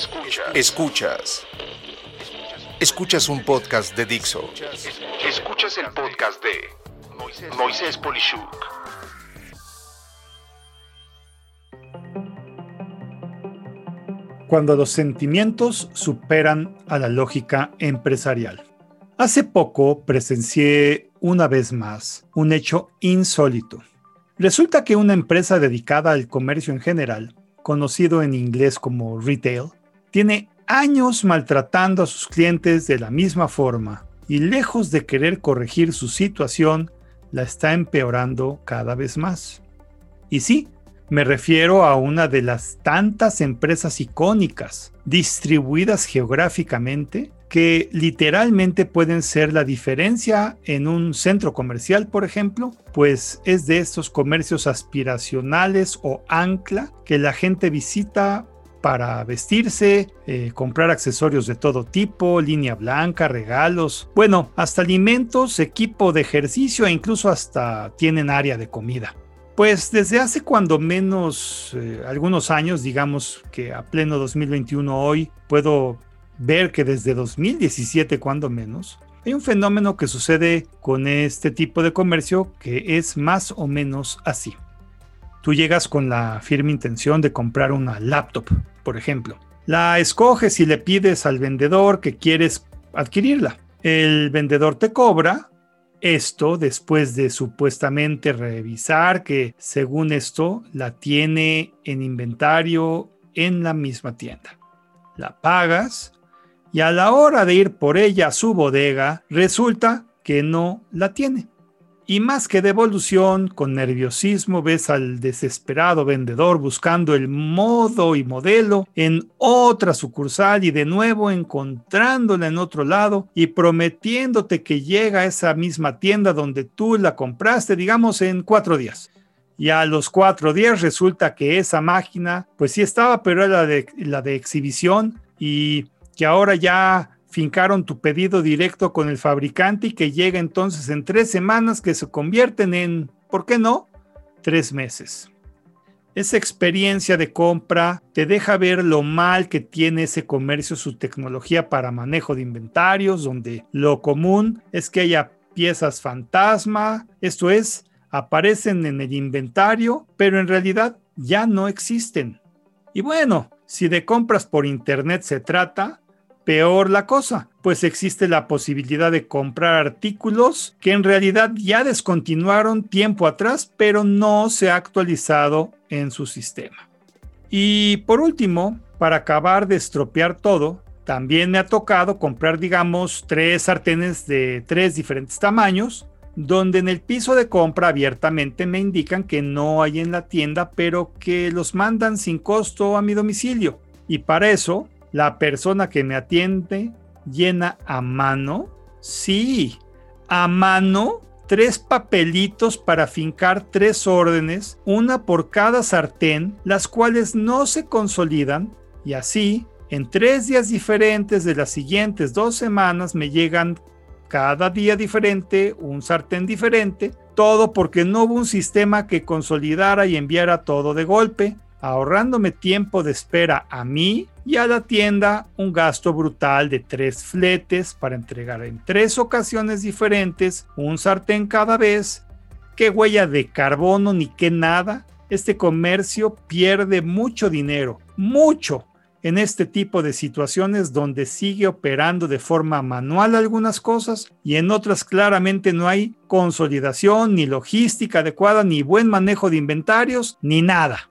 Escuchas. Escuchas. Escuchas un podcast de Dixo. Escuchas el podcast de Moisés Polishuk. Cuando los sentimientos superan a la lógica empresarial. Hace poco presencié una vez más un hecho insólito. Resulta que una empresa dedicada al comercio en general, conocido en inglés como retail, tiene años maltratando a sus clientes de la misma forma y lejos de querer corregir su situación, la está empeorando cada vez más. Y sí, me refiero a una de las tantas empresas icónicas, distribuidas geográficamente, que literalmente pueden ser la diferencia en un centro comercial, por ejemplo, pues es de estos comercios aspiracionales o ancla que la gente visita para vestirse, eh, comprar accesorios de todo tipo, línea blanca, regalos, bueno, hasta alimentos, equipo de ejercicio e incluso hasta tienen área de comida. Pues desde hace cuando menos eh, algunos años, digamos que a pleno 2021 hoy, puedo ver que desde 2017 cuando menos, hay un fenómeno que sucede con este tipo de comercio que es más o menos así. Tú llegas con la firme intención de comprar una laptop, por ejemplo. La escoges y le pides al vendedor que quieres adquirirla. El vendedor te cobra esto después de supuestamente revisar que según esto la tiene en inventario en la misma tienda. La pagas y a la hora de ir por ella a su bodega, resulta que no la tiene. Y más que devolución, con nerviosismo ves al desesperado vendedor buscando el modo y modelo en otra sucursal y de nuevo encontrándola en otro lado y prometiéndote que llega a esa misma tienda donde tú la compraste, digamos, en cuatro días. Y a los cuatro días resulta que esa máquina, pues sí estaba, pero era la de, la de exhibición y que ahora ya fincaron tu pedido directo con el fabricante y que llega entonces en tres semanas que se convierten en, ¿por qué no? Tres meses. Esa experiencia de compra te deja ver lo mal que tiene ese comercio su tecnología para manejo de inventarios, donde lo común es que haya piezas fantasma, esto es, aparecen en el inventario, pero en realidad ya no existen. Y bueno, si de compras por internet se trata, peor la cosa, pues existe la posibilidad de comprar artículos que en realidad ya descontinuaron tiempo atrás, pero no se ha actualizado en su sistema. Y por último, para acabar de estropear todo, también me ha tocado comprar, digamos, tres sartenes de tres diferentes tamaños, donde en el piso de compra abiertamente me indican que no hay en la tienda, pero que los mandan sin costo a mi domicilio. Y para eso la persona que me atiende llena a mano, sí, a mano, tres papelitos para fincar tres órdenes, una por cada sartén, las cuales no se consolidan. Y así, en tres días diferentes de las siguientes dos semanas me llegan cada día diferente, un sartén diferente, todo porque no hubo un sistema que consolidara y enviara todo de golpe ahorrándome tiempo de espera a mí y a la tienda un gasto brutal de tres fletes para entregar en tres ocasiones diferentes un sartén cada vez, qué huella de carbono ni qué nada. Este comercio pierde mucho dinero, mucho, en este tipo de situaciones donde sigue operando de forma manual algunas cosas y en otras claramente no hay consolidación, ni logística adecuada, ni buen manejo de inventarios, ni nada.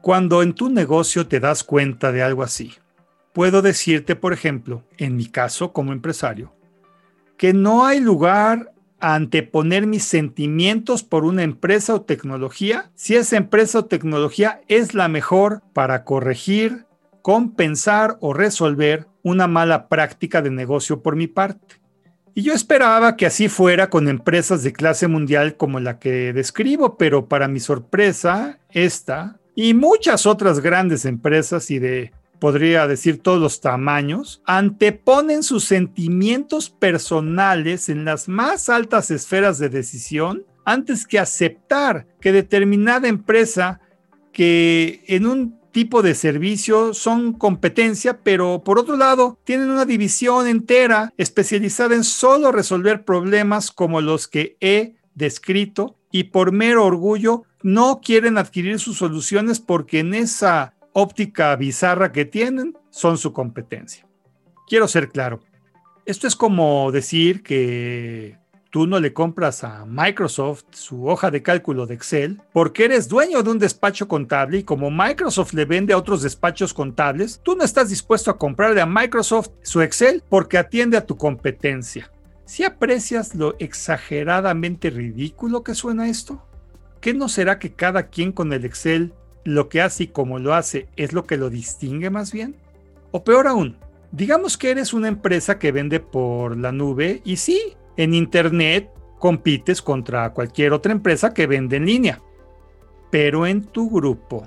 Cuando en tu negocio te das cuenta de algo así, puedo decirte, por ejemplo, en mi caso como empresario, que no hay lugar a anteponer mis sentimientos por una empresa o tecnología si esa empresa o tecnología es la mejor para corregir, compensar o resolver una mala práctica de negocio por mi parte. Y yo esperaba que así fuera con empresas de clase mundial como la que describo, pero para mi sorpresa, esta y muchas otras grandes empresas y de, podría decir, todos los tamaños, anteponen sus sentimientos personales en las más altas esferas de decisión antes que aceptar que determinada empresa que en un tipo de servicio son competencia, pero por otro lado tienen una división entera especializada en solo resolver problemas como los que he descrito y por mero orgullo no quieren adquirir sus soluciones porque en esa óptica bizarra que tienen son su competencia. Quiero ser claro, esto es como decir que tú no le compras a Microsoft su hoja de cálculo de Excel porque eres dueño de un despacho contable y como Microsoft le vende a otros despachos contables, tú no estás dispuesto a comprarle a Microsoft su Excel porque atiende a tu competencia. ¿Si aprecias lo exageradamente ridículo que suena esto? ¿Qué no será que cada quien con el Excel lo que hace y cómo lo hace es lo que lo distingue más bien? O peor aún, digamos que eres una empresa que vende por la nube y sí, en Internet compites contra cualquier otra empresa que vende en línea. Pero en tu grupo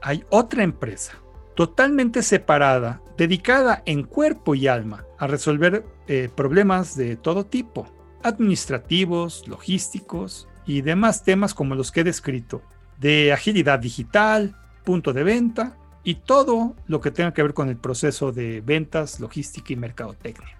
hay otra empresa totalmente separada, dedicada en cuerpo y alma a resolver eh, problemas de todo tipo, administrativos, logísticos y demás temas como los que he descrito, de agilidad digital, punto de venta y todo lo que tenga que ver con el proceso de ventas, logística y mercadotecnia.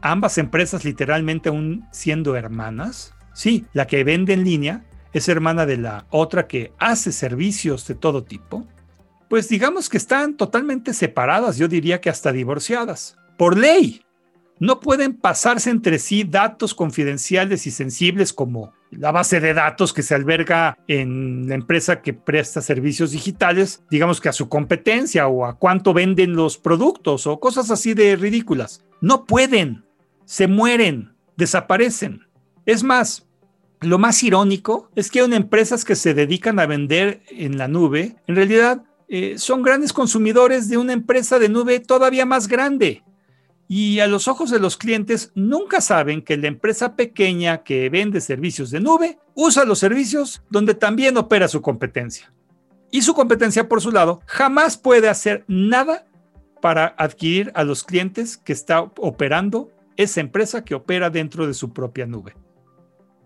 Ambas empresas literalmente aún siendo hermanas. Sí, la que vende en línea es hermana de la otra que hace servicios de todo tipo pues digamos que están totalmente separadas, yo diría que hasta divorciadas, por ley. No pueden pasarse entre sí datos confidenciales y sensibles como la base de datos que se alberga en la empresa que presta servicios digitales, digamos que a su competencia o a cuánto venden los productos o cosas así de ridículas. No pueden, se mueren, desaparecen. Es más, lo más irónico es que hay empresas que se dedican a vender en la nube, en realidad eh, son grandes consumidores de una empresa de nube todavía más grande. Y a los ojos de los clientes nunca saben que la empresa pequeña que vende servicios de nube usa los servicios donde también opera su competencia. Y su competencia, por su lado, jamás puede hacer nada para adquirir a los clientes que está operando esa empresa que opera dentro de su propia nube.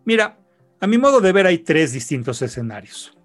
Mira, a mi modo de ver hay tres distintos escenarios.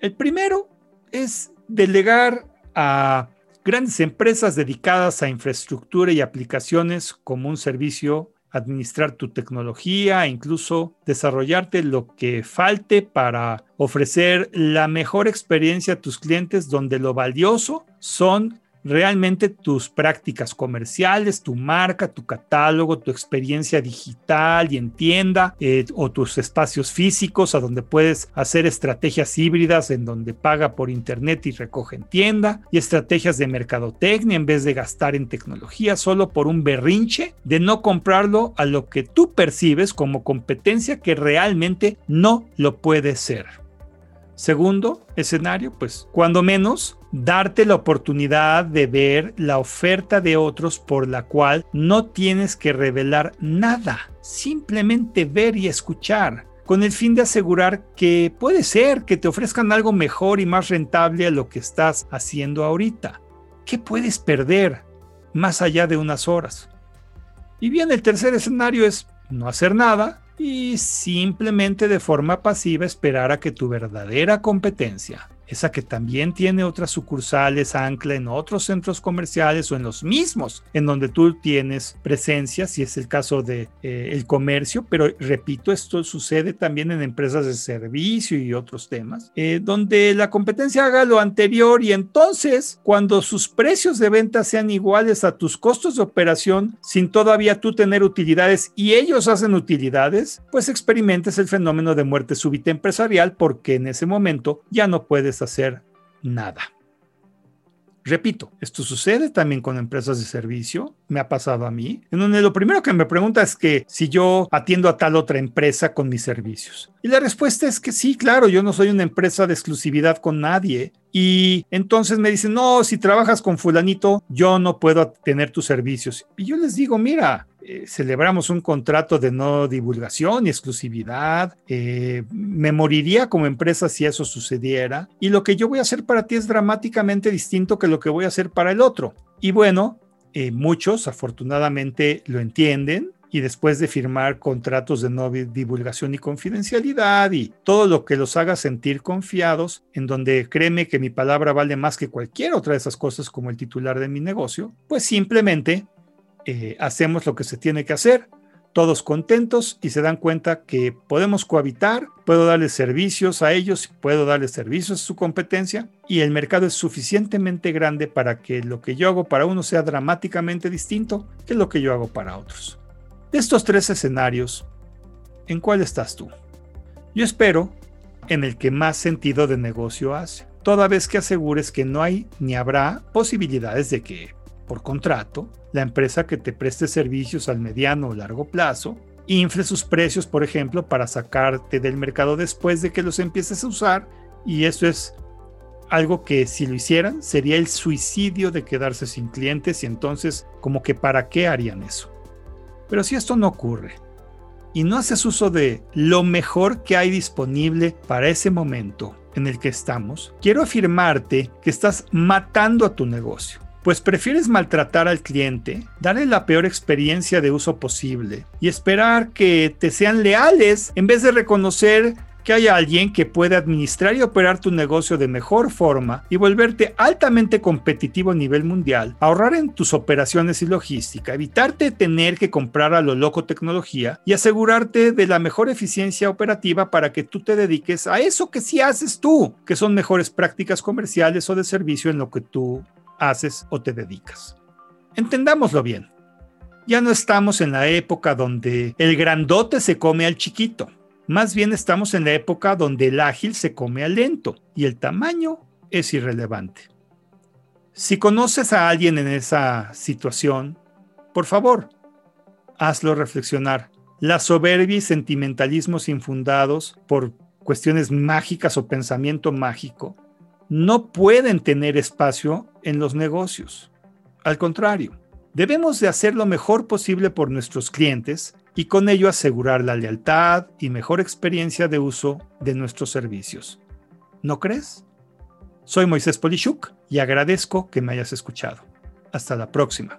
El primero es delegar a grandes empresas dedicadas a infraestructura y aplicaciones como un servicio, administrar tu tecnología e incluso desarrollarte lo que falte para ofrecer la mejor experiencia a tus clientes donde lo valioso son realmente tus prácticas comerciales, tu marca, tu catálogo, tu experiencia digital y en tienda eh, o tus espacios físicos a donde puedes hacer estrategias híbridas en donde paga por internet y recoge en tienda y estrategias de mercadotecnia en vez de gastar en tecnología solo por un berrinche de no comprarlo a lo que tú percibes como competencia que realmente no lo puede ser. Segundo escenario, pues cuando menos darte la oportunidad de ver la oferta de otros por la cual no tienes que revelar nada, simplemente ver y escuchar, con el fin de asegurar que puede ser que te ofrezcan algo mejor y más rentable a lo que estás haciendo ahorita. ¿Qué puedes perder más allá de unas horas? Y bien, el tercer escenario es no hacer nada y simplemente de forma pasiva esperar a que tu verdadera competencia esa que también tiene otras sucursales ancla en otros centros comerciales o en los mismos en donde tú tienes presencia, si es el caso de eh, comercio, pero repito, esto sucede también en empresas de servicio y otros temas, eh, donde la competencia haga lo anterior y entonces cuando sus precios de venta sean iguales a tus costos de operación sin todavía tú tener utilidades y ellos hacen utilidades, pues experimentes el fenómeno de muerte súbita empresarial porque en ese momento ya no hacer nada. Repito, esto sucede también con empresas de servicio, me ha pasado a mí, en donde lo primero que me pregunta es que si yo atiendo a tal otra empresa con mis servicios. Y la respuesta es que sí, claro, yo no soy una empresa de exclusividad con nadie. Y entonces me dicen, no, si trabajas con fulanito, yo no puedo tener tus servicios. Y yo les digo, mira, eh, celebramos un contrato de no divulgación y exclusividad. Eh, me moriría como empresa si eso sucediera. Y lo que yo voy a hacer para ti es dramáticamente distinto que lo que voy a hacer para el otro. Y bueno, eh, muchos afortunadamente lo entienden y después de firmar contratos de no divulgación y confidencialidad y todo lo que los haga sentir confiados, en donde créeme que mi palabra vale más que cualquier otra de esas cosas como el titular de mi negocio, pues simplemente eh, hacemos lo que se tiene que hacer, todos contentos y se dan cuenta que podemos cohabitar, puedo darles servicios a ellos, puedo darles servicios a su competencia y el mercado es suficientemente grande para que lo que yo hago para uno sea dramáticamente distinto que lo que yo hago para otros. De estos tres escenarios, ¿en cuál estás tú? Yo espero en el que más sentido de negocio hace, toda vez que asegures que no hay ni habrá posibilidades de que, por contrato, la empresa que te preste servicios al mediano o largo plazo infle sus precios, por ejemplo, para sacarte del mercado después de que los empieces a usar, y eso es algo que si lo hicieran sería el suicidio de quedarse sin clientes y entonces como que para qué harían eso. Pero si esto no ocurre y no haces uso de lo mejor que hay disponible para ese momento en el que estamos, quiero afirmarte que estás matando a tu negocio. Pues prefieres maltratar al cliente, darle la peor experiencia de uso posible y esperar que te sean leales en vez de reconocer que haya alguien que pueda administrar y operar tu negocio de mejor forma y volverte altamente competitivo a nivel mundial, ahorrar en tus operaciones y logística, evitarte tener que comprar a lo loco tecnología y asegurarte de la mejor eficiencia operativa para que tú te dediques a eso que sí haces tú, que son mejores prácticas comerciales o de servicio en lo que tú haces o te dedicas. Entendámoslo bien. Ya no estamos en la época donde el grandote se come al chiquito. Más bien estamos en la época donde el ágil se come al lento y el tamaño es irrelevante. Si conoces a alguien en esa situación, por favor, hazlo reflexionar. La soberbia y sentimentalismos infundados por cuestiones mágicas o pensamiento mágico no pueden tener espacio en los negocios. Al contrario, debemos de hacer lo mejor posible por nuestros clientes y con ello asegurar la lealtad y mejor experiencia de uso de nuestros servicios. ¿No crees? Soy Moisés Polishuk y agradezco que me hayas escuchado. Hasta la próxima.